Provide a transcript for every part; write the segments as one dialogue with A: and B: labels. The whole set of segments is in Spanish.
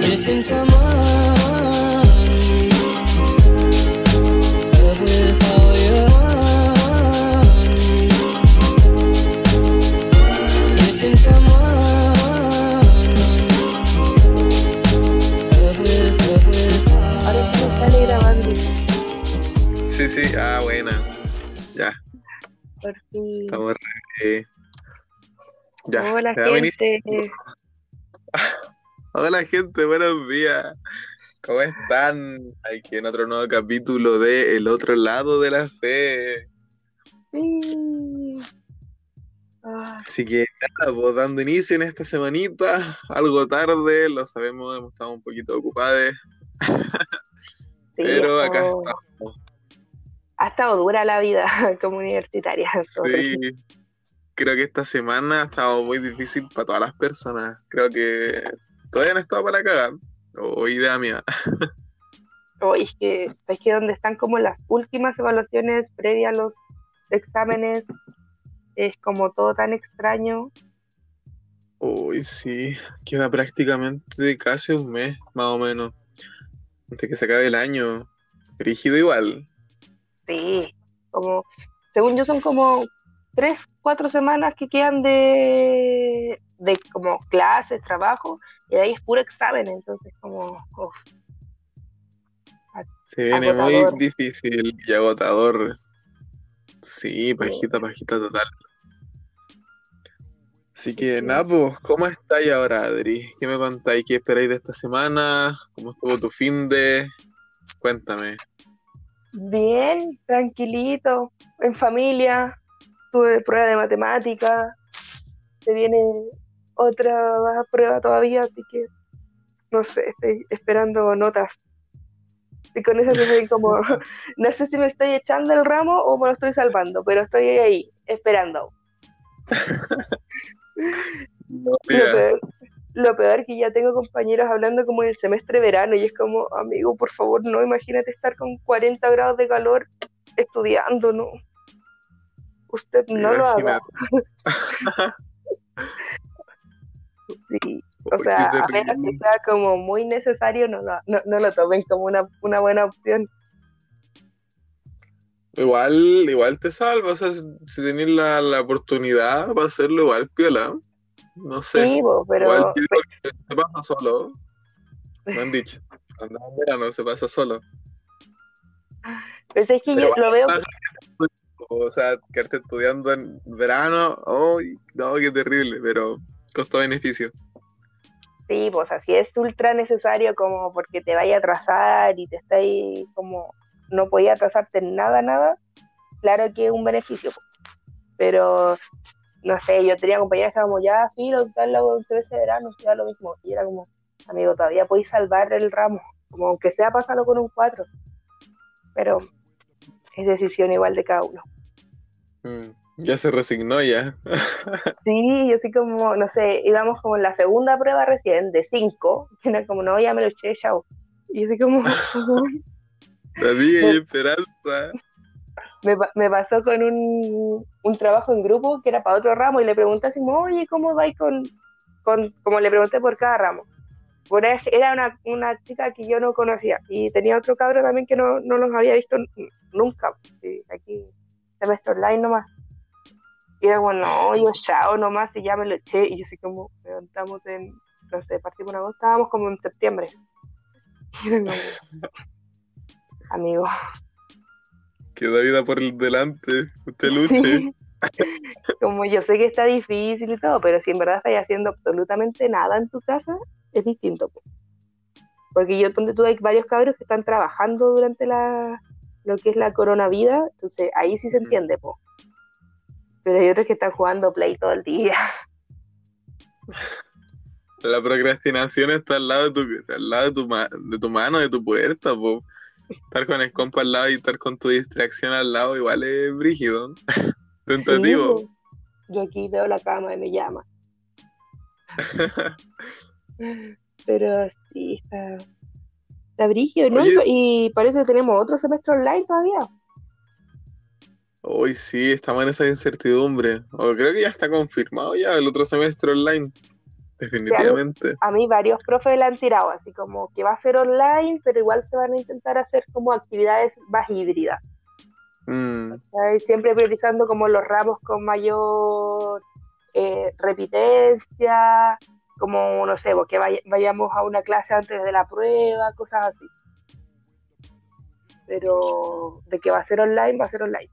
A: Missing someone. Love with all your heart. Missing someone. Love with, love with
B: Ahora sí me sale grabando.
C: Sí, sí, ah, buena. Ya,
B: Por fin.
C: estamos re- eh, Ya,
B: Hola, gente.
C: Hola gente, buenos días. ¿Cómo están? Aquí en otro nuevo capítulo de El otro lado de la fe.
B: Sí. Ah,
C: Así que nada, pues dando inicio en esta semanita, algo tarde, lo sabemos, hemos estado un poquito ocupados, pero acá estamos.
B: Ha estado dura la vida como universitaria.
C: Sí, creo que esta semana ha estado muy difícil para todas las personas. Creo que todavía no estado para cagar, o idea mía.
B: Oye, es que, es que donde están como las últimas evaluaciones previas a los exámenes, es como todo tan extraño.
C: Uy, sí, queda prácticamente casi un mes, más o menos, antes que se acabe el año. Rígido igual.
B: Sí, como, según yo son como tres, cuatro semanas que quedan de, de como clases, trabajo, y de ahí es puro examen, entonces como, uf,
C: Se viene muy difícil y agotador. Sí, pajita, pajita total. Así que,
B: Sí.
C: nada, pues, ¿cómo estáis ahora, Adri? ¿Qué me contáis? ¿Qué esperáis de esta semana? ¿Cómo estuvo tu fin de? Cuéntame.
B: bien, tranquilito, en familia, tuve prueba de matemática, se viene otra prueba todavía, así que no sé, estoy esperando notas. Y con eso estoy como, no sé si me estoy echando el ramo o me lo estoy salvando, pero estoy ahí, esperando. Lo
C: Mira,
B: peor, lo peor que ya tengo compañeros hablando como en el semestre verano y es como, amigo, por favor, no, imagínate estar con 40 grados de calor estudiando, no. Usted no lo haga. Sí, o sea, a menos que sea como muy necesario, no, lo- no, no lo tomen como una, una buena opción.
C: Igual, igual te salva, o sea, si si tenés la, la oportunidad para hacerlo, igual piola. No sé.
B: Sí, bo, pero
C: Igual yo digo que se pasa solo. Me han dicho. Cuando en verano se pasa solo.
B: pero es que
C: Pero
B: yo lo veo,
C: O sea, quedarte estudiando en verano, ¡ay! no, qué terrible, pero costo-beneficio.
B: sí, pues así es ultra necesario como porque te vaya a atrasar y te está ahí como no podía atrasarte en nada, nada, claro que es un beneficio, po. pero no sé, yo tenía compañeras que estábamos ya, filo, tal, semestre de verano, ya lo mismo, y era como, amigo, todavía podéis salvar el ramo, como aunque sea pasarlo con un 4, pero es decisión igual de cada uno.
C: Mm, Ya se resignó ya.
B: Sí, yo así como, no sé, íbamos como en la segunda prueba recién, de 5, que era como, no, ya me lo eché, chao. Y así como,
C: Todavía hay esperanza.
B: me, me pasó con un, un trabajo en grupo que era para otro ramo y le pregunté así, como, oye, ¿cómo vais con, con, como le pregunté por cada ramo? Por es- era una, una chica que yo no conocía y tenía otro cabro también que no, no los había visto nunca, aquí, semestre online nomás. Y era como, no, yo chao nomás y ya me lo eché y yo así como, levantamos en, no sé, partimos en agosto, estábamos como en septiembre. Y era como, amigo.
C: Queda vida por el delante. Usted luche.
B: Sí. Como yo sé que está difícil y todo, pero si en verdad estás haciendo absolutamente nada en tu casa, es distinto. po. Porque yo ponte tú hay varios cabros que están trabajando durante la lo que es la coronavida, entonces ahí sí se entiende, po. Pero hay otros que están jugando play todo el día.
C: La procrastinación está al lado de tu, al lado de tu, ma- de tu mano, de tu puerta, po. Estar con el compa al lado y estar con tu distracción al lado igual es brígido. Tentativo.
B: Sí, yo aquí veo la cama y me llama. Pero sí, está, está brígido, ¿no?
C: Oye.
B: Y parece que tenemos otro semestre online todavía.
C: Hoy sí, estamos en esa incertidumbre. O creo que ya está confirmado ya el otro semestre online. definitivamente.
B: A mí varios profes la han tirado, así como que va a ser online, pero igual se van a intentar hacer como actividades más híbridas.
C: Mm.
B: Siempre priorizando como los ramos con mayor eh, repitencia, como, no sé, que vay- vayamos a una clase antes de la prueba, cosas así. Pero de que va a ser online, va a ser online.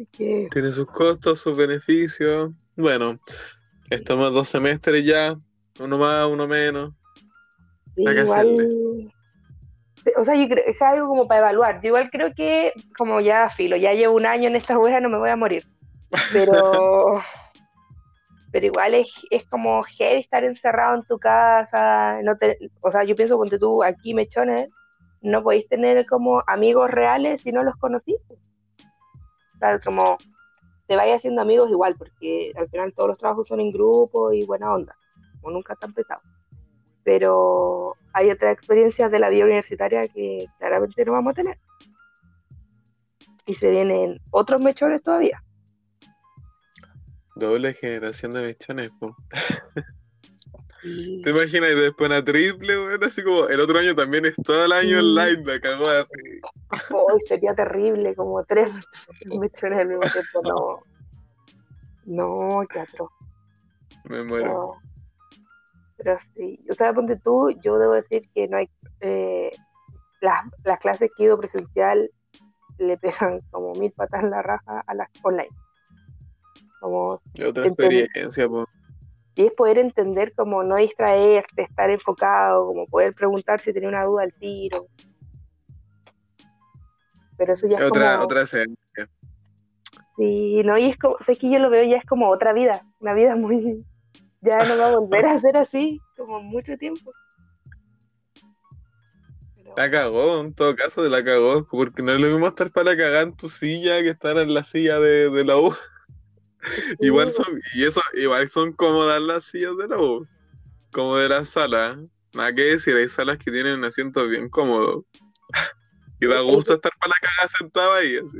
B: Así que,
C: tiene sus costos, sus beneficios. Bueno, estamos dos semestres ya, uno más, uno menos.
B: igual... O sea, yo creo es algo como para evaluar. Yo igual creo que, como ya filo, ya llevo un año en esta wea, no me voy a morir. Pero, pero igual es, es como heavy estar encerrado en tu casa. No te, o sea, yo pienso, ponte tú aquí, mechones, no podéis tener como amigos reales si no los conociste. O sea, como te vayas haciendo amigos igual, porque al final todos los trabajos son en grupo y buena onda, como nunca tan pesados. Pero hay otras experiencias de la vida universitaria que claramente no vamos a tener. Y se vienen otros mechones todavía.
C: Doble generación de mechones, po. ¿Te imaginas? Y después una triple, weón, así como el otro año también es todo el año online, la cagó así.
B: Hoy sería terrible, como tres mechones al mismo tiempo. No, no, qué atroz.
C: Me muero.
B: No. Pero sí, o sea, ponte tú, yo debo decir que no hay. eh, las, las clases que he ido presencial le pegan como mil patas en la raja a las online. Como,
C: Y otra experiencia, po.
B: Y es poder entender como no distraerte, estar enfocado, como poder preguntar si tenía una duda al tiro. Pero eso ya es
C: Otra,
B: como.
C: otra esencia.
B: Sí, no, y es como, es que yo lo veo ya es como otra vida, una vida muy, ya no va a volver a ser así, como mucho tiempo. Pero,
C: La cagó, en todo caso, la cagó, porque no es lo mismo estar para la cagada en tu silla que estar en la silla de, de la U. Igual son, y eso, igual son cómodas las sillas de la U, como de la sala. Nada que decir, hay salas que tienen asientos bien cómodos. Y da gusto estar para la cagada sentado ahí, así.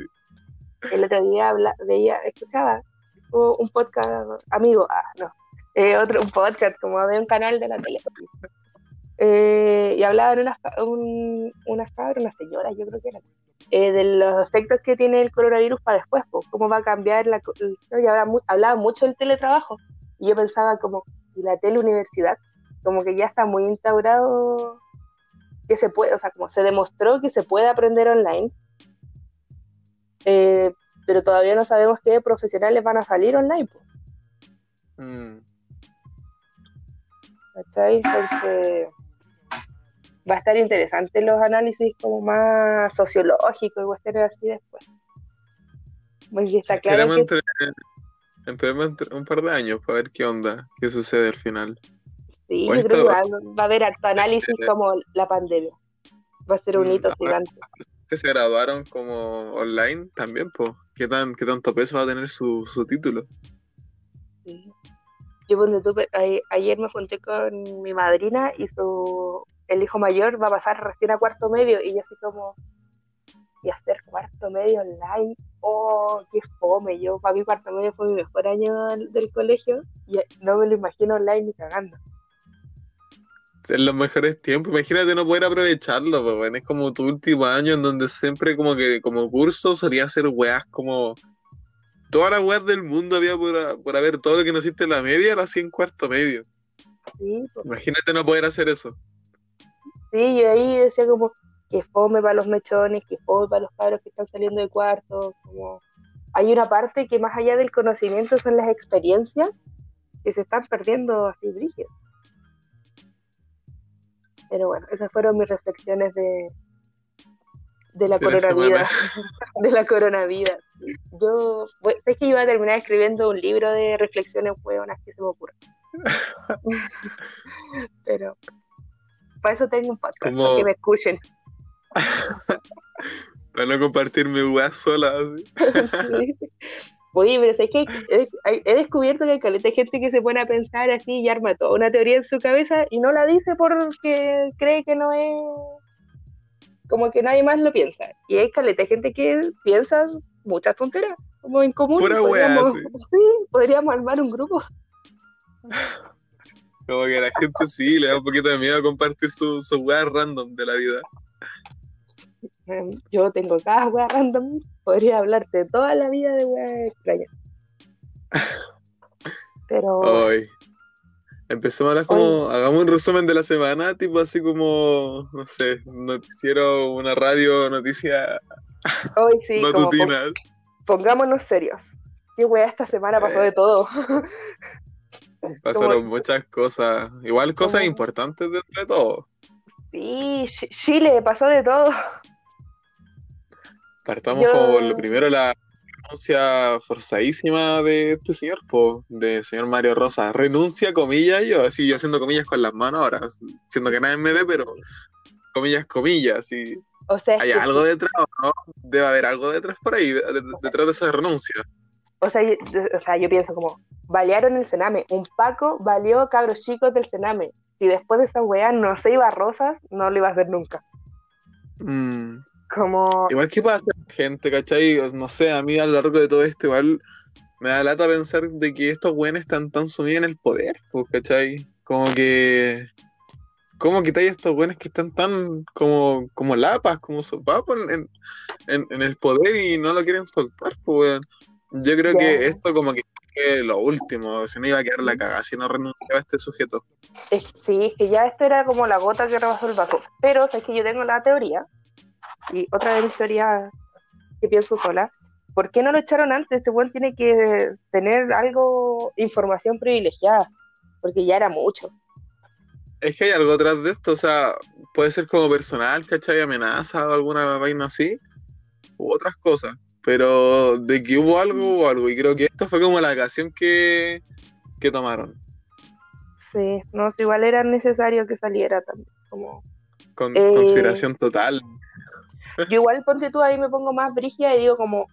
B: el otro día habla, veía, escuchaba un podcast, amigo, ah, no, eh, otro, un podcast como de un canal de la tele. Eh, y hablaban unas, un, unas cabras, unas señoras, yo creo que eran, eh, de los efectos que tiene el coronavirus para después, pues, cómo va a cambiar la... y hablaba, mu- hablaba mucho del teletrabajo, y yo pensaba como, ¿y la teleuniversidad? Como que ya está muy instaurado que se puede, o sea, como se demostró que se puede aprender online, eh, pero todavía no sabemos qué profesionales van a salir online, pues,
C: Mm.
B: ¿cachai? Entonces va a estar interesante los análisis como más sociológicos y cuestiones así después. Porque está claro que
C: entre, un par de años para ver qué onda, qué sucede al final.
B: sí, yo creo que va, va a haber harto análisis como la pandemia. Va a ser un
C: Mm,
B: hito
C: ahora-
B: gigante.
C: Que se graduaron como online también, pues. ¿Qué, tan, ¿Qué tanto peso va a tener su, su título?
B: Sí. Yo tú, a- ayer me junté con mi madrina y su el hijo mayor va a pasar recién a cuarto medio y yo así como y hacer cuarto medio online, oh, qué fome, yo para mí cuarto medio fue mi mejor año del, colegio y no me lo imagino online ni cagando.
C: En los mejores tiempos. Imagínate no poder aprovecharlo, pues, es como tu último año en donde siempre como que como curso solía hacer weas como... Todas las weas del mundo había por, por haber todo lo que no hiciste en la media, lo hacía en cuarto medio.
B: Sí, pues,
C: Imagínate no poder hacer eso.
B: sí, yo ahí decía como que fome para los mechones, que fome para los padres que están saliendo de cuarto, como hay una parte que más allá del conocimiento son las experiencias que se están perdiendo así brígidas. Pero bueno, esas fueron mis reflexiones de, de la coronavida. de la coronavida. Yo, bueno, es que iba a terminar escribiendo un libro de reflexiones hueonas que se me ocurren. Pero para eso tengo un podcast, para que me escuchen.
C: Para no compartir mi wea sola. así.
B: Sí. Oye, pero es que he, he descubierto que hay caleta de gente que se pone a pensar así y arma toda una teoría en su cabeza y no la dice porque cree que no es como que nadie más lo piensa. Y hay caleta de gente que piensa muchas tonteras, como en común.
C: Pura
B: podríamos,
C: wea, sí.
B: sí, podríamos armar un grupo.
C: Como que a la gente sí le da un poquito de miedo compartir sus su weas random de la vida.
B: Em, Yo tengo cada wea random, podría hablarte toda la vida de wea extraña. Pero.
C: Empecemos a hablar como, hagamos un resumen de la semana, tipo así como, no sé, noticiero, una radio, noticia
B: hoy sí, como pongámonos serios. Qué wea esta semana pasó de todo.
C: Pasaron
B: como-
C: muchas cosas, igual cosas
B: como-
C: importantes dentro de todo.
B: Sí, Ch- Chile pasó de todo.
C: Partamos
B: Yo-
C: como por lo primero, la renuncia forzadísima de este señor, po, de señor Mario Rosa. Renuncia, comillas, yo, así yo haciendo comillas con las manos ahora, siendo que nadie me ve, pero comillas, comillas, así.
B: O sea,
C: Hay algo
B: sí.
C: detrás, ¿no? Debe haber algo detrás por ahí, de- de- detrás de esa renuncia.
B: O sea, yo, o sea, yo pienso como, balearon el Sename. Un Paco valió cabros chicos del Sename. Si después de esa weá no se iba a Rosas, no lo iba a hacer nunca.
C: Mm.
B: Como,
C: Igual que pasa gente, ¿cachai? No sé, a mí a lo largo de todo esto igual me da lata pensar de que estos güeyes están tan sumidos en el poder, pues, ¿cachai? Como que... ¿Cómo quitáis estos güeyes que están tan como, como lapas, como sopapos en, en, en el poder y no lo quieren soltar, pues? Yo creo que esto como que lo último, se me iba a quedar la cagada si no renunciaba a este sujeto.
B: sí, es que ya esto era como la gota que rebasó el vaso. Pero es que yo tengo la teoría, y otra de mis teorías que pienso sola, ¿por qué no lo echaron antes? Este buen tiene que tener algo, información privilegiada, porque ya era mucho.
C: Es que hay algo atrás de esto, o sea, puede ser como personal, ¿cachai? Amenaza o alguna vaina así, u otras cosas. Pero de que hubo algo, hubo algo. Y creo que esto fue como la ocasión que, que tomaron.
B: Sí, no, si igual era necesario que saliera también, como...
C: Con
B: Eh,
C: conspiración total.
B: Yo igual ponte tú ahí me pongo más brígida y digo como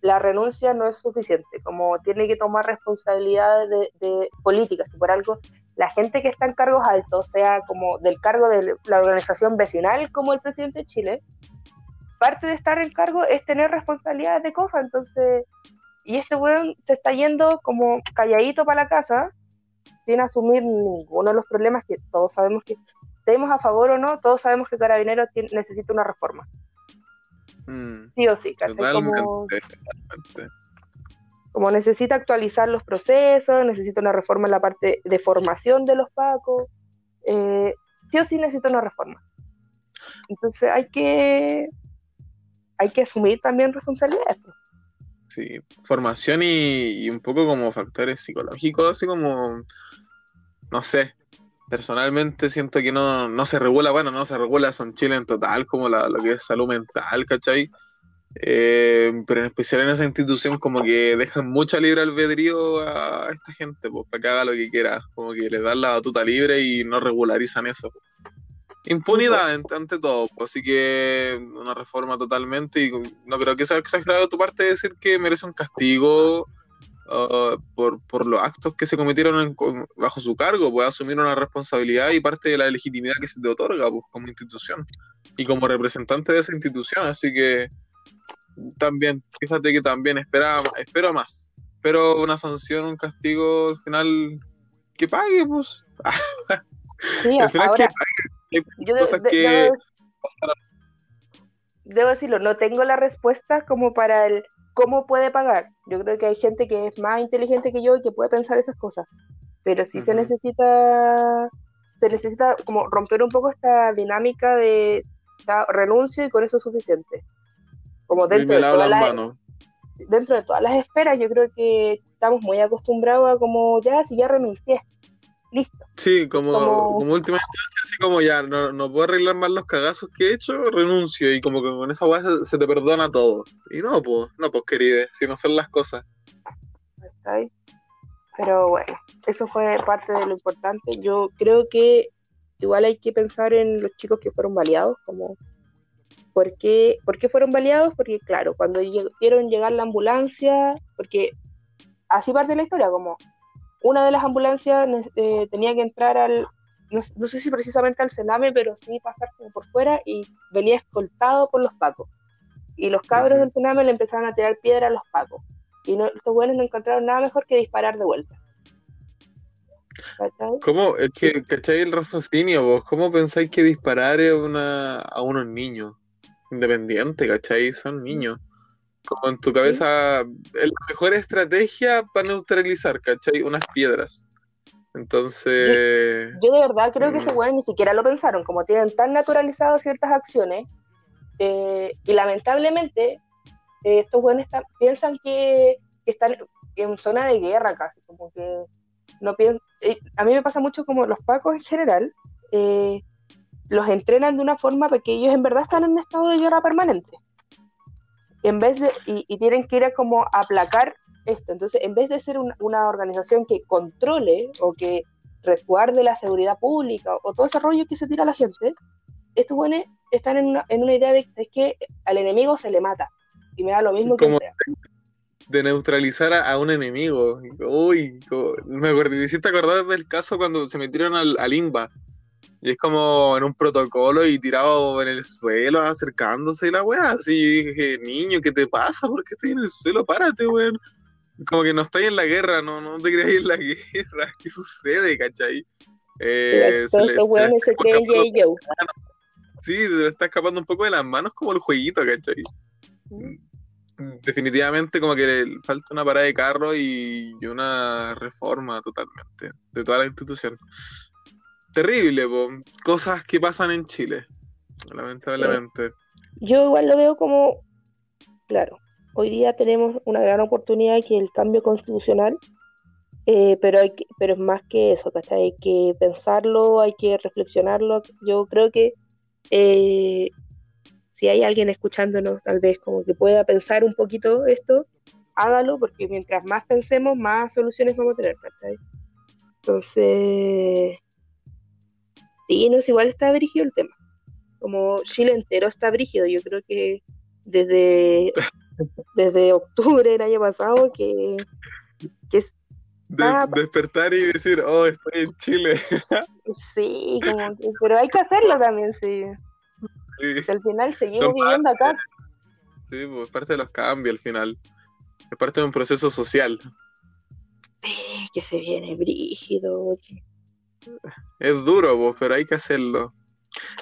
B: la renuncia no es suficiente, como tiene que tomar responsabilidades de, de políticas, por algo la gente que está en cargos altos, sea como del cargo de la organización vecinal como el presidente de Chile, parte de estar en cargo es tener responsabilidades de cosas, entonces, y este weón se está yendo como calladito para la casa, sin asumir ninguno de los problemas que todos sabemos que, estemos a favor o no, todos sabemos que Carabineros necesita una reforma
C: Mm,
B: sí o sí, Como,
C: totalmente.
B: como necesita actualizar los procesos, necesita una reforma en la parte de formación de los pacos, eh, sí o sí necesita una reforma. Entonces hay que hay que asumir también responsabilidades. pues.
C: Sí, formación y, y un poco como factores psicológicos, así como, no sé, personalmente siento que no, no se regula, bueno, no se regula eso en Chile en total, como la- lo que es salud mental, ¿cachai? Eh, pero en especial en esa institución como que dejan mucha libre albedrío a esta gente, pues, para que haga lo que quiera, como que les dan la batuta libre y no regularizan eso. Impunidad ante, ante todo, pues, así que una reforma totalmente y no creo que sea exagerado de tu parte decir que merece un castigo uh, por, por los actos que se cometieron en- con- bajo su cargo, puede asumir una responsabilidad y parte de la legitimidad que se te otorga pues, como institución y como representante de esa institución, así que también, fíjate que también espera, espero más, espero una sanción, un castigo al final que pague, pues,
B: Sí,
C: al final
B: ahora
C: que pague,
B: yo de-
C: cosas
B: de-
C: que
B: debo, debo decirlo, no tengo la respuesta como para el cómo puede pagar. Yo creo que hay gente que es más inteligente que yo y que puede pensar esas cosas. Pero sí se necesita, se necesita como romper un poco esta dinámica de ya, renuncio y con eso es suficiente. Como dentro de, todas
C: las
B: dentro de todas las esferas, yo creo que estamos muy acostumbrados a como ya, si ya renuncié, listo.
C: Sí, como,
B: Como-
C: como última instancia, así como ya, no, no puedo arreglar más los cagazos que he hecho, renuncio y como que con esa weá se, se te perdona todo. Y no, pues, no, pues querida, si no son las cosas.
B: Pero bueno, eso fue parte de lo importante. Yo creo que igual hay que pensar en los chicos que fueron baleados, como ¿por qué, por qué fueron baleados? Porque claro, cuando lleg- vieron llegar la ambulancia, porque así parte la historia, como una de las ambulancias eh, tenía que entrar al, no, no sé si precisamente al Sename, pero sí pasar como por fuera y venía escoltado por los pacos. Y los cabros del Sename le empezaron a tirar piedra a los pacos. Y no, estos buenos no encontraron nada mejor que disparar de vuelta.
C: ¿Cómo, es que, ¿cachai el raciocinio, vos? ¿Cómo pensáis que disparar a, una, a unos niños? Independiente, ¿cachai? Son niños. Como en tu cabeza, es la mejor estrategia para neutralizar, ¿cachai? Unas piedras. Entonces,
B: Yo de verdad creo que
C: Mm.
B: esos weones ni siquiera lo pensaron, como tienen tan naturalizado ciertas acciones, eh, y lamentablemente eh, estos weones piensan que, que están en zona de guerra casi, como que no piensan, a mí me pasa mucho como los pacos en general, eh, los entrenan de una forma porque ellos en verdad están en un estado de guerra permanente. En vez de, y, y tienen que ir a como aplacar esto. Entonces, en vez de ser un- una organización que controle o que resguarde la seguridad pública o todo ese rollo que se tira a la gente, estos buenos están en una, en una idea de que es que al enemigo se le mata y me da lo mismo que sea.
C: de neutralizar a, a un enemigo. Uy, me acordé, me hiciste acordar del caso cuando se metieron al, al INBA. Y es como en un protocolo y tirado en el suelo, acercándose y la weá. Así dije, niño, ¿qué te pasa? ¿Por qué estoy en el suelo? Párate, weón. Como que no estáis en la guerra, no, no te creáis en la guerra. ¿Qué sucede, cachai? Eh,
B: Todos estos weones se creen
C: escapando-
B: J. Joe.
C: Sí, se le está escapando un poco de las manos como el jueguito, ¿cachai? Definitivamente como que le falta una parada de carro y una reforma totalmente de toda la institución. Terrible, po. cosas que pasan en Chile, lamentablemente.
B: Yo igual lo veo como, claro, hoy día tenemos una gran oportunidad que el cambio constitucional, eh, pero, hay que- pero es más que eso, ¿cachai? Hay que pensarlo, hay que reflexionarlo. Yo creo que eh, si hay alguien escuchándonos, tal vez como que pueda pensar un poquito esto, hágalo, porque mientras más pensemos, más soluciones vamos a tener, ¿cachai? Entonces, sí, no es igual está brígido el tema como Chile entero está brígido. Yo creo que desde, desde octubre del año pasado que, que
C: De-
B: Ah,
C: despertar y decir, oh, estoy en Chile.
B: sí, como que- pero hay que hacerlo también, sí.
C: Sí,
B: Que al final seguimos
C: Son
B: viviendo acá.
C: sí, pues, es parte de los cambios al final. Es parte de un proceso social.
B: Sí, que se viene brígido. que-
C: Es duro, pero hay que hacerlo.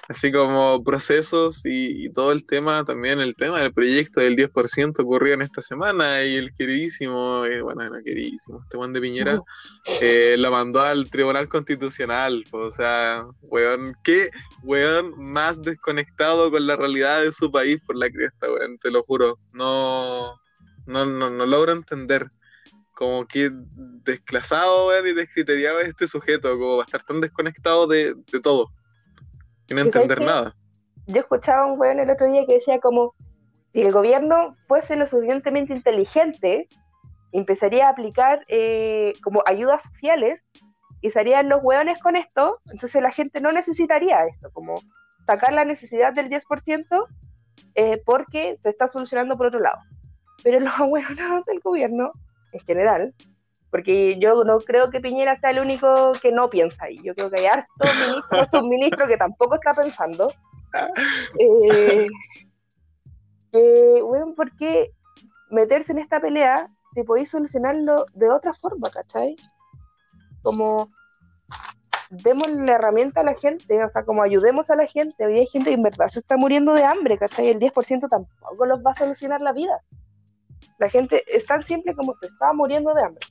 C: Así como procesos y, y todo el tema, también el tema del proyecto del 10% ocurrió en esta semana y el queridísimo, eh, bueno, no queridísimo, este Juan de Piñera, eh, lo mandó al Tribunal Constitucional. o sea, weón, qué weón más desconectado con la realidad de su país por la cresta, weón, te lo juro. No, no, no, no logro entender. Como que desclasado, y descriteriado es este sujeto, como va a estar tan desconectado de, de todo. Y no
B: ¿Y sabes
C: entender nada.
B: Yo escuchaba a un weón el otro día que decía como si el gobierno fuese lo suficientemente inteligente, empezaría a aplicar eh, como ayudas sociales y serían los hueones con esto, entonces la gente no necesitaría esto, como sacar la necesidad del 10% eh, porque se está solucionando por otro lado. Pero los hueones del gobierno, en general, porque yo no creo que Piñera sea el único que no piensa ahí, yo creo que hay harto ministro, subministro que tampoco está pensando. Eh, que, weón, ¿por qué meterse en esta pelea si podéis solucionarlo de otra forma, ¿cachai? Como demos la herramienta a la gente, o sea, como ayudemos a la gente. Hoy hay gente que en verdad se está muriendo de hambre, ¿cachai? El 10% tampoco los va a solucionar la vida. La gente es tan simple como se está muriendo de hambre.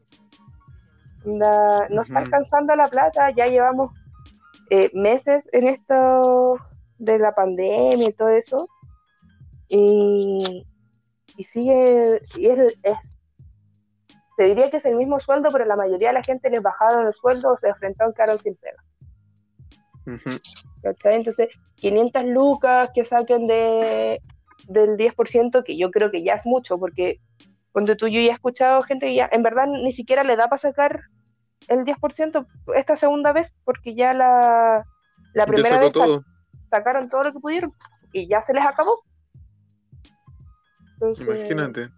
B: La- no está alcanzando la plata, ya llevamos eh, meses en esto de la pandemia y todo eso. Y, y sigue, y es, es- te diría que es el mismo sueldo, pero la mayoría de la gente les bajaron el sueldo o se enfrentaron, quedaron sin pega. Entonces, 500 lucas que saquen de, del 10%, que yo creo que ya es mucho, porque cuando tú yo ya he escuchado gente que ya en verdad ni siquiera le da para sacar el 10% esta segunda vez, porque ya la, la primera vez
C: todo.
B: sacaron todo lo que pudieron y ya se les acabó. Entonces,
C: Imagínate.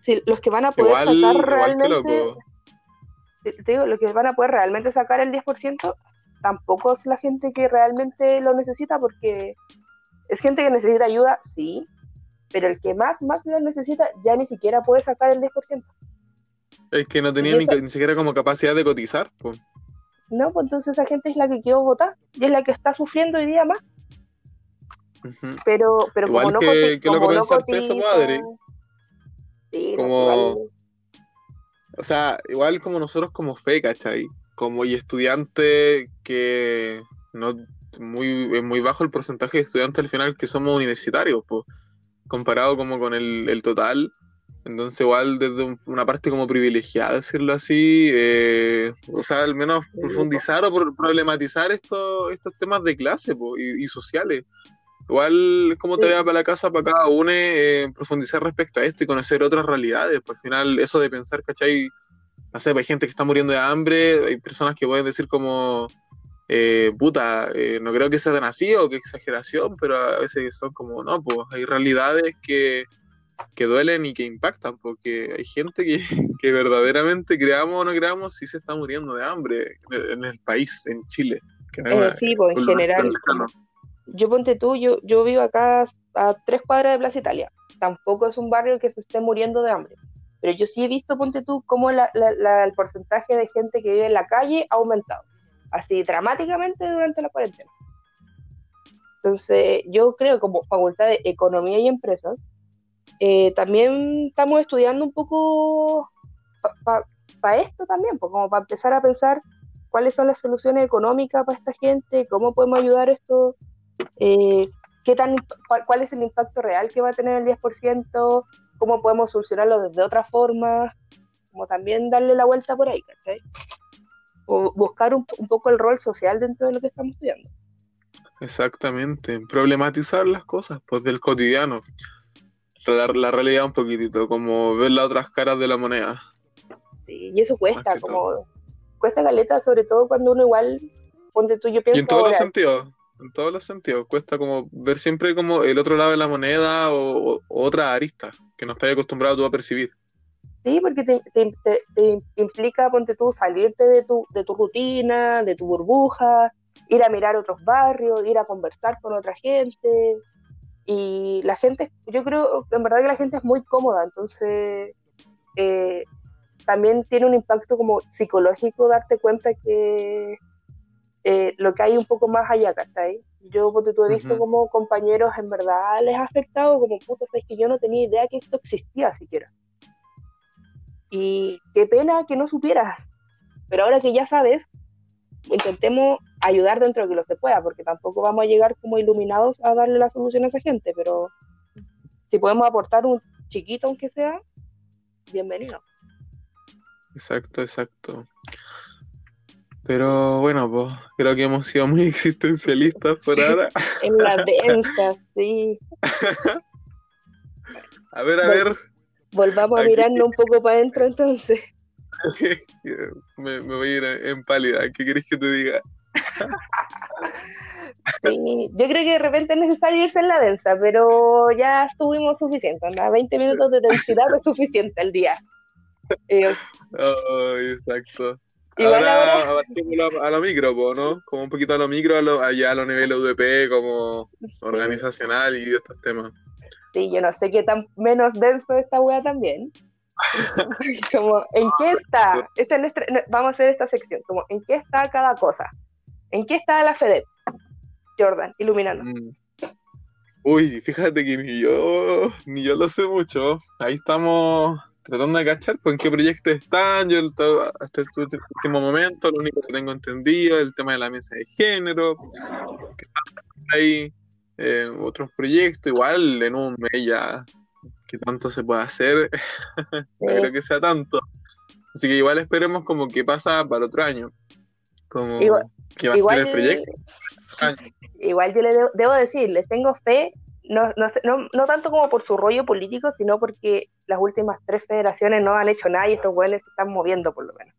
B: si los que van a poder
C: Igual,
B: sacar
C: igual
B: realmente, te digo, los que van a poder realmente sacar el 10%, tampoco es la gente que realmente lo necesita, porque es gente que necesita ayuda, sí, pero el que más, más lo necesita ya ni siquiera puede sacar el 10%.
C: Es que no tenían
B: Y
C: ni, ni siquiera como capacidad de cotizar, pues.
B: No, pues entonces esa gente es la que quedó votada y es la que está sufriendo hoy día más. Pero, pero
C: Igual
B: como no,
C: que-
B: coti-
C: que loco
B: como no
C: eso, padre.
B: Sí, no,
C: Como-
B: igual-
C: O sea, igual como nosotros como fe, ¿cachai? Como y estudiante que no muy, es muy bajo el porcentaje de estudiantes al final que somos universitarios, pues, comparado como con el, el total. Entonces igual desde un- una parte como privilegiada, decirlo así, eh, o sea, al menos profundizar o pro- problematizar estos, estos temas de clase po, y, y sociales. Igual es como
B: Sí.
C: tarea para la casa, para cada uno, eh, profundizar respecto a esto y conocer otras realidades. Pues al final eso de pensar, ¿cachai? No sé, pues, hay gente que está muriendo de hambre, hay personas que pueden decir como, eh, puta, eh, no creo que sea tan así o que exageración, pero a veces son como, no, pues hay realidades que, que duelen y que impactan, porque hay gente que, que verdaderamente, creamos o no creamos, sí se está muriendo de hambre en el, país, en Chile. que no es
B: Eh,
C: una-
B: sí, pues en general. Yo ponte tú, yo, yo vivo acá a tres cuadras de Plaza Italia. Tampoco es un barrio que se esté muriendo de hambre. Pero yo sí he visto, ponte tú, cómo la- la- la- el porcentaje de gente que vive en la calle ha aumentado. Así dramáticamente durante la cuarentena. Entonces, yo creo como Facultad de Economía y Empresas, eh, también estamos estudiando un poco para esto también, pues, como para empezar a pensar cuáles son las soluciones económicas para esta gente, cómo podemos ayudar esto, eh, qué tan, cuál, es el impacto real que va a tener el 10%, cómo podemos solucionarlo desde otra forma, como también darle la vuelta por ahí. O buscar un, un poco el rol social dentro de lo que estamos estudiando.
C: Exactamente, problematizar las cosas, pues del cotidiano. La, la realidad un poquitito, como ver las otras caras de la moneda.
B: Sí, y eso cuesta, como cuesta caleta, sobre todo cuando uno igual, ponte tú, yo
C: Y
B: pienso
C: en todos los sentidos, en todos los sentidos, cuesta como ver siempre como el otro lado de la moneda o, o otra arista que no estás acostumbrado tú a percibir.
B: Sí, porque te, te- te- te implica, ponte tú, salirte de tu, de tu rutina, de tu burbuja, ir a mirar otros barrios, ir a conversar con otra gente. Y la gente, yo creo, en verdad que la gente es muy cómoda, entonces eh, también tiene un impacto como psicológico darte cuenta que eh, lo que hay un poco más allá, ¿cachai? Yo, ponte tú, he visto como compañeros en verdad les ha afectado, como puta, sabes que yo no tenía idea que esto existía siquiera. Y qué pena que no supieras. Pero ahora que ya sabes, intentemos ayudar dentro de que lo se pueda, porque tampoco vamos a llegar como iluminados a darle la solución a esa gente, pero si podemos aportar un chiquito, aunque sea, bienvenido.
C: Exacto, exacto. Pero bueno, pues creo que hemos sido muy existencialistas por ahora.
B: En la densa, sí.
C: A ver, a
B: Bueno.
C: ver,
B: Volvamos a
C: Aquí-
B: mirarnos un poco para adentro entonces.
C: me, me voy a ir en pálida. ¿Qué querés que te diga?
B: Sí, yo creo que de repente es necesario irse en la densa, pero ya estuvimos suficiente, ¿no? 20 minutos de densidad es suficiente al día. Eh,
C: Ay, exacto.
B: Igual
C: ahora
B: ahora,
C: a, lo micro, po, ¿no? Como un poquito a lo micro, a lo- allá a los niveles UDP, como
B: sí,
C: organizacional y estos temas.
B: sí, yo no sé qué tan menos denso esta wea también. Como, ¿en qué está? Esta es nuestra- no, vamos a hacer esta sección, como, ¿en qué está cada cosa? ¿En qué está la FEDEP? Jordan, iluminando.
C: Mm. Uy, fíjate que ni yo, ni yo lo sé mucho. Ahí estamos tratando de cachar pues, en qué proyectos están. Yo el hasta este ulti- último momento, lo único que tengo entendido es el tema de la mesa de género, que ahí eh, otros proyectos, igual en un mes ya, que tanto se puede hacer, no creo que sea tanto. Así que igual esperemos como que pasa para el otro año. Como
B: Igual-
C: que va a
B: Igual,
C: ser el proyecto.
B: igual yo le debo, debo decir, les tengo fe, no, no, no, no tanto como por su rollo político, sino porque las últimas tres federaciones no han hecho nada y estos güeyes se están moviendo por lo menos.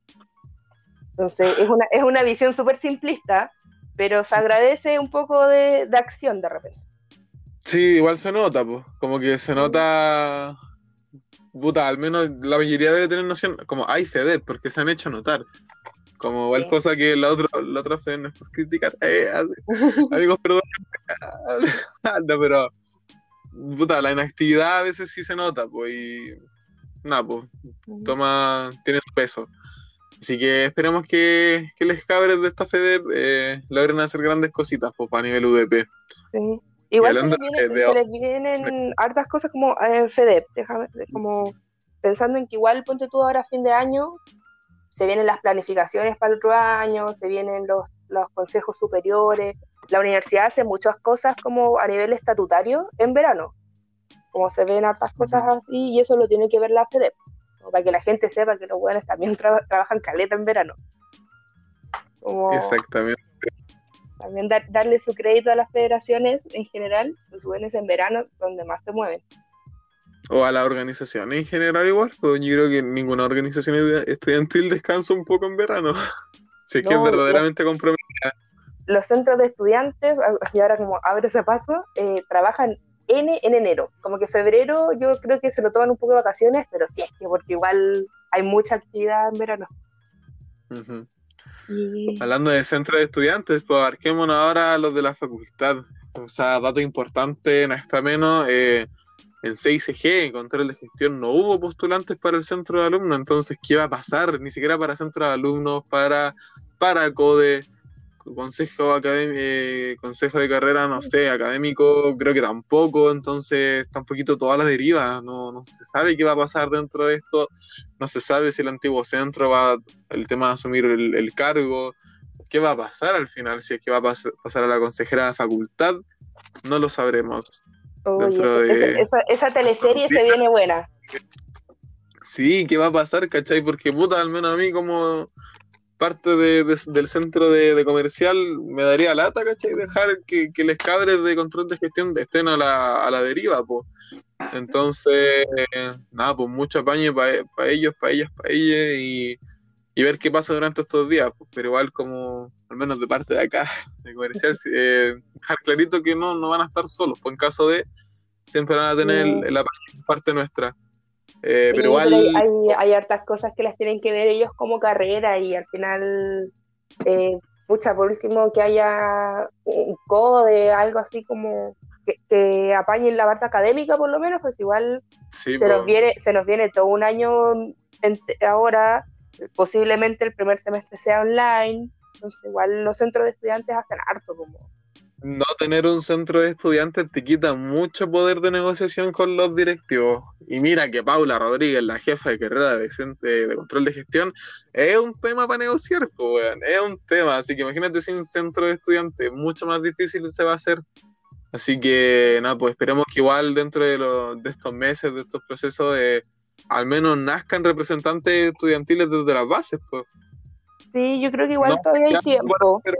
B: Entonces, es una, es una visión súper simplista, pero se agradece un poco de, de acción de repente.
C: Sí, igual se nota, pues. Como que se nota. Puta, al menos la mayoría debe tener noción. Como hay FEDEP, porque se han hecho notar. Como igual
B: Sí.
C: cosa que la otra, la otra FEDEP no es por criticar. Eh. Amigos, perdón. no, pero. Puta, la inactividad a veces sí se nota, pues. Y, nada, pues, toma, tiene su peso. Así que esperemos que, que les cabres de esta FEDEP eh, logren hacer grandes cositas pues, a nivel UDP.
B: Sí. Igual se les, viene-
C: de- de-
B: se les vienen hartas cosas como en FEDEP, déjame, como pensando en que igual ponte tú ahora a fin de año, se vienen las planificaciones para el otro año, se vienen los, los consejos superiores, la universidad hace muchas cosas como a nivel estatutario en verano, como se ven hartas cosas así y eso lo tiene que ver la FEDEP, como para que la gente sepa que los buenos también traba- trabajan caleta en verano. Como
C: Exactamente.
B: también dar- darle su crédito a las federaciones en general, los buenos en verano, donde más se mueven.
C: O a la organización en general igual, pues yo creo que ninguna organización estudiantil descansa un poco en verano. Si es que es
B: No,
C: verdaderamente comprometida.
B: Los centros de estudiantes, y ahora como abre ese paso, eh, trabajan N en enero. Como que febrero yo creo que se lo toman un poco de vacaciones, pero sí es que porque igual hay mucha actividad en verano. Y
C: Hablando de centros de estudiantes, pues abarquémonos ahora a los de la facultad. O sea, dato importante, no es para menos, eh, en 6G, en control de gestión, no hubo postulantes para el centro de alumnos, entonces, ¿qué va a pasar? Ni siquiera para centro de alumnos, para, para CODE, consejo, académico, consejo de carrera, no sé, académico, creo que tampoco, entonces está un poquito toda la deriva, no, no se sabe qué va a pasar dentro de esto, no se sabe si el antiguo centro va, el tema de asumir el, el cargo, qué va a pasar al final, si es que va a pas- pasar a la consejera de facultad, no lo sabremos.
B: uy,
C: dentro
B: esa,
C: de-
B: esa- esa- esa teleserie se viene buena.
C: Sí, ¿qué va a pasar, cachai? Porque puta, al menos a mí como parte de- de- del centro de, de comercial me daría lata, cachai, dejar que, que les cabres de control de gestión estén a la, a la deriva, pues. Entonces, eh, nada, pues mucho apañe para ellos, para ellas, para ellas y, y ver qué pasa durante estos días, pues, pero igual como, al menos de parte de acá, de comercial, eh, dejar clarito que no, no van a estar solos, pues en caso de, siempre van a tener el, el apañe por parte nuestra. Eh,
B: Sí,
C: pero
B: hay, hay, hay hartas cosas que las tienen que ver ellos como carrera y al final, eh, pucha, por último, que haya un code, algo así como que, que apañen la parte académica por lo menos, pues igual
C: Sí,
B: se nos viene, se nos viene todo un año ahora, posiblemente el primer semestre sea online, entonces igual los centros de estudiantes hacen harto como
C: no tener un centro de estudiantes te quita mucho poder de negociación con los directivos. Y mira que Paula Rodríguez, la jefa de carrera de, de- de control de gestión, es un tema para negociar, pues, weón. Es un tema. Así que imagínate sin centro de estudiantes, mucho más difícil se va a hacer. Así que, nada, pues esperemos que igual dentro de, los- de estos meses, de estos procesos, eh, al menos nazcan representantes estudiantiles desde las bases, pues.
B: Sí, yo creo que igual
C: No,
B: todavía hay tiempo.
C: Pero,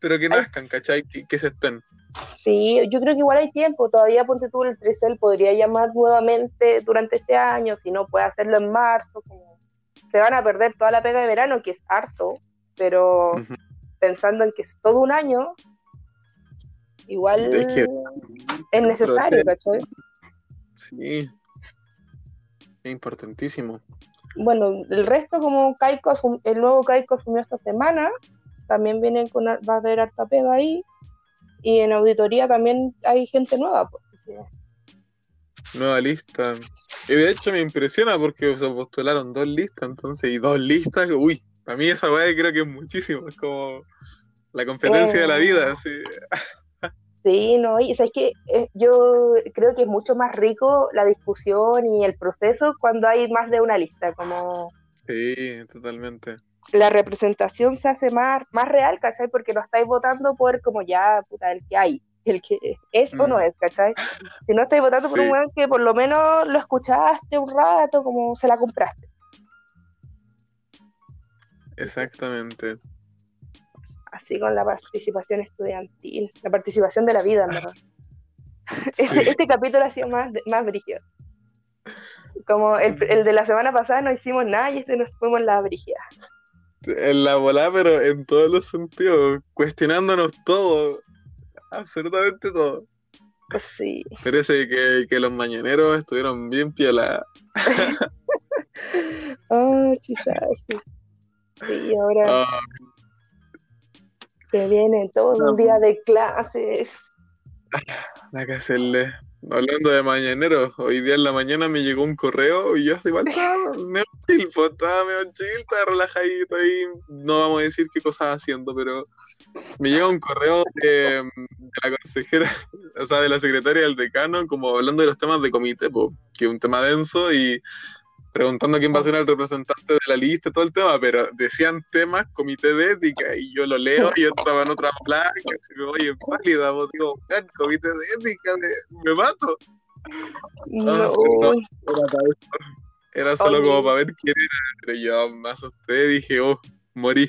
C: pero que nazcan, ¿cachai? Que, que se estén.
B: Sí, yo creo que igual hay tiempo. Todavía ponte tú el Trisel podría llamar nuevamente durante este año, si no puede hacerlo en marzo. Como... Se van a perder toda la pega de verano, que es harto, pero pensando en que es todo un año, igual
C: Es que-
B: es necesario, ¿cachai?
C: Sí. Es importantísimo.
B: Bueno, el resto, como Caico el nuevo Caico asumió esta semana, también vienen con, va a haber harta pega ahí. Y en auditoría también hay gente nueva. pues, así que-
C: Nueva lista. Y de hecho me impresiona porque se postularon dos listas, entonces, y dos listas, uy, para mí esa weá creo que es muchísimo, es como la competencia de la vida, así.
B: Sí, no, y es que eh, yo creo que es mucho más rico la discusión y el proceso cuando hay más de una lista, como
C: Sí, totalmente.
B: La representación se hace más, más real, ¿cachai? Porque no estáis votando por como ya, puta, el que hay, el que es o no
C: Mm.
B: es, ¿cachai? Si no estáis votando por un weón que por lo menos lo escuchaste un rato, como se la compraste.
C: Exactamente.
B: Así con la participación estudiantil, la participación de la vida, en verdad.
C: Sí.
B: Este, este capítulo ha sido más, más brígido. Como el, el de la semana pasada no hicimos nada y este nos fuimos en la brígida.
C: En la bola, pero en todos los sentidos, cuestionándonos todo, absolutamente todo.
B: Sí.
C: Parece que, que los mañaneros estuvieron bien piola.
B: Oh, quizás sí. Sí, ahora
C: Ah,
B: se viene todo un día de clases.
C: nada que hacerle. Hablando de mañanero, hoy día en la mañana me llegó un correo y yo igual estaba medio chill, estaba medio chill, estaba relajadito ahí, no vamos a decir qué cosas haciendo, pero me llega un correo de, de la consejera, o sea, de la secretaria del decano, como hablando de los temas de comité, po, que es un tema denso y preguntando quién va a ser el representante de la lista y todo el tema, pero decían temas, comité de ética, y yo lo leo y yo estaba en otra placa, así que, oye, válida, vos digo, "Weón, comité de ética, me, me mato.
B: No,
C: no.
B: uy,
C: Era, solo
B: Oye.
C: como para ver quién era, pero yo me asusté, dije, oh, morí.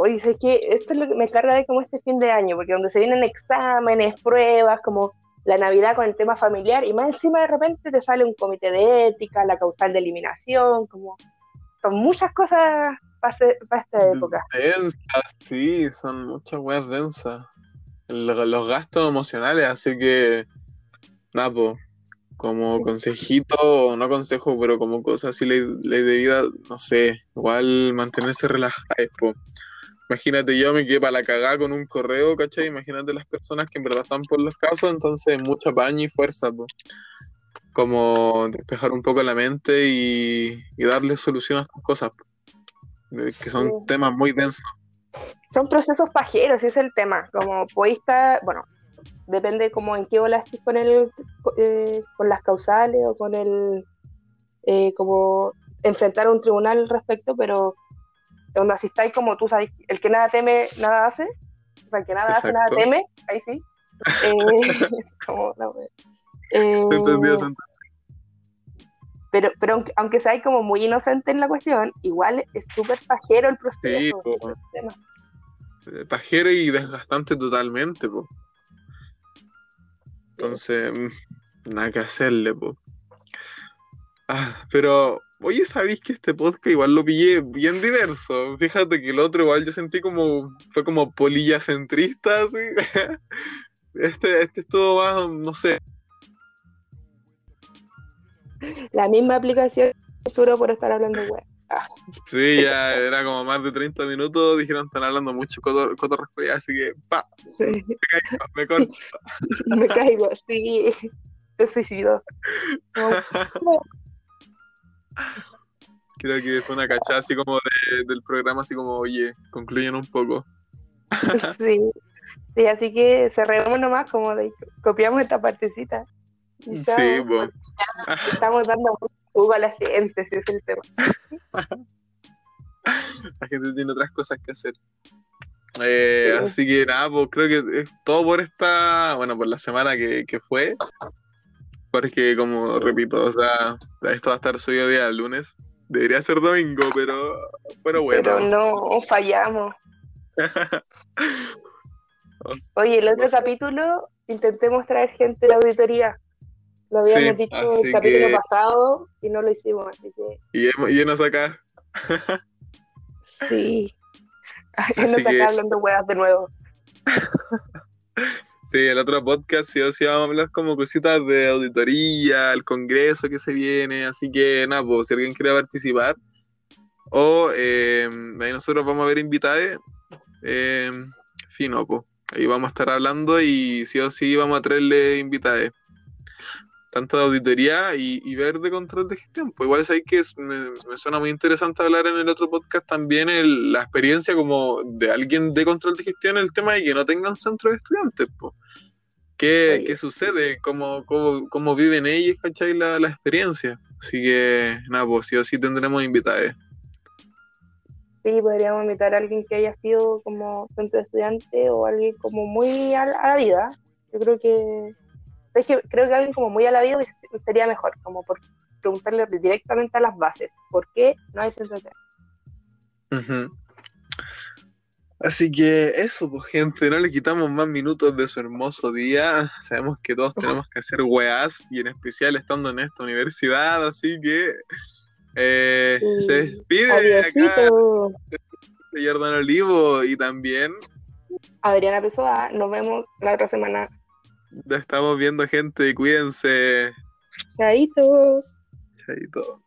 B: uy, sé que esto es lo que me carga de como este fin de año, porque donde se vienen exámenes, pruebas, como la Navidad con el tema familiar, y más encima de repente te sale un comité de ética, la causal de eliminación, como son muchas cosas para esta época.
C: Densas, sí, son muchas weas densas. Lo- Los gastos emocionales, así que, nada, po, como consejito, o no consejo, pero como cosa así, ley, ley de vida, no sé, igual mantenerse relajado. Imagínate, yo me quedé para la cagada con un correo, ¿cachai? Imagínate las personas que en verdad están por los casos, entonces mucha paña y fuerza, po. Como despejar un poco la mente y, y darle solución a estas cosas, po. Que son
B: Sí.
C: temas muy densos.
B: Son procesos pajeros, ese es el tema. Como podéis estar, bueno, depende como en qué ola estés con el, eh, con las causales o con el, eh, como enfrentar a un tribunal al respecto, pero onda, si estáis como tú sabes, el que nada teme, nada hace, o sea, el que nada hace, nada teme, ahí sí. Eh, es como, no, eh,
C: Se entendió, se entendió.
B: pero, pero aunque, aunque seáis como muy inocente en la cuestión, igual es súper pajero el proceso.
C: Sí,
B: el.
C: Eh, Pajero y desgastante totalmente, po. Entonces, mm, nada que hacerle, po. Ah, pero, oye, ¿sabéis que este podcast igual lo pillé bien diverso? Fíjate que el otro igual yo sentí como, fue como polilla centrista, así. Este, este estuvo más, no sé,
B: La misma aplicación solo por estar hablando web.
C: sí, ya era como más de 30 minutos, dijeron están hablando mucho coto, cotorreo, así que, pa,
B: Sí,
C: me corto.
B: me caigo, sí. Se suicidó. No,
C: Creo que fue una cachada así como de- del programa, así como, oye, concluyen un poco.
B: sí. Sí, así que cerremos nomás, como de copiamos esta partecita. Y ya,
C: Sí, po.
B: Estamos dando jugo a la gente, ese es el tema.
C: La gente tiene otras cosas que hacer. Eh,
B: Sí.
C: Así que nada, pues creo que es todo por esta, bueno, por la semana que, que fue. Porque como repito, o sea, esto va a estar subido día lunes. Debería ser domingo, pero, pero bueno.
B: Pero no, fallamos. Oye, el otro capítulo, intentemos traer gente de la auditoría. Lo habíamos
C: Sí,
B: dicho el capítulo
C: que-
B: pasado y no lo hicimos, así que
C: y hemos- y llenos acá.
B: sí.
C: Así
B: Nos
C: que-
B: acá hablando huevas de nuevo.
C: Sí, el otro podcast sí o sí vamos a hablar como cositas de auditoría, el congreso que se viene, así que nada, pues si alguien quiere participar, o eh, ahí nosotros vamos a ver invitados, eh, fino, pues, ahí vamos a estar hablando y sí o sí vamos a traerle invitados, tanto de auditoría y, y ver de control de gestión, pues igual sabéis que es- me, me suena muy interesante hablar en el otro podcast también el- la experiencia como de alguien de control de gestión, el tema de que no tengan centro de estudiantes, pues. ¿Qué, qué sucede? ¿Cómo, cómo, cómo viven ellos, cachai, la, la experiencia? Así que, nada, pues sí o sí tendremos invitados.
B: Sí, podríamos invitar a alguien que haya sido como centro de estudiante o alguien como muy a la, a la vida. Yo creo que, es que creo que alguien como muy a la vida sería mejor, como por preguntarle directamente a las bases, ¿por qué no hay centro.
C: Así que eso, pues gente, no le quitamos más minutos de su hermoso día. Sabemos que todos tenemos que hacer weás y en especial estando en esta universidad, así que eh,
B: Sí.
C: se despide acá de Jordan Olivo y también
B: Adriana Pessoa, nos vemos la otra semana.
C: Estamos viendo gente, cuídense.
B: Chaitos.
C: Chaito.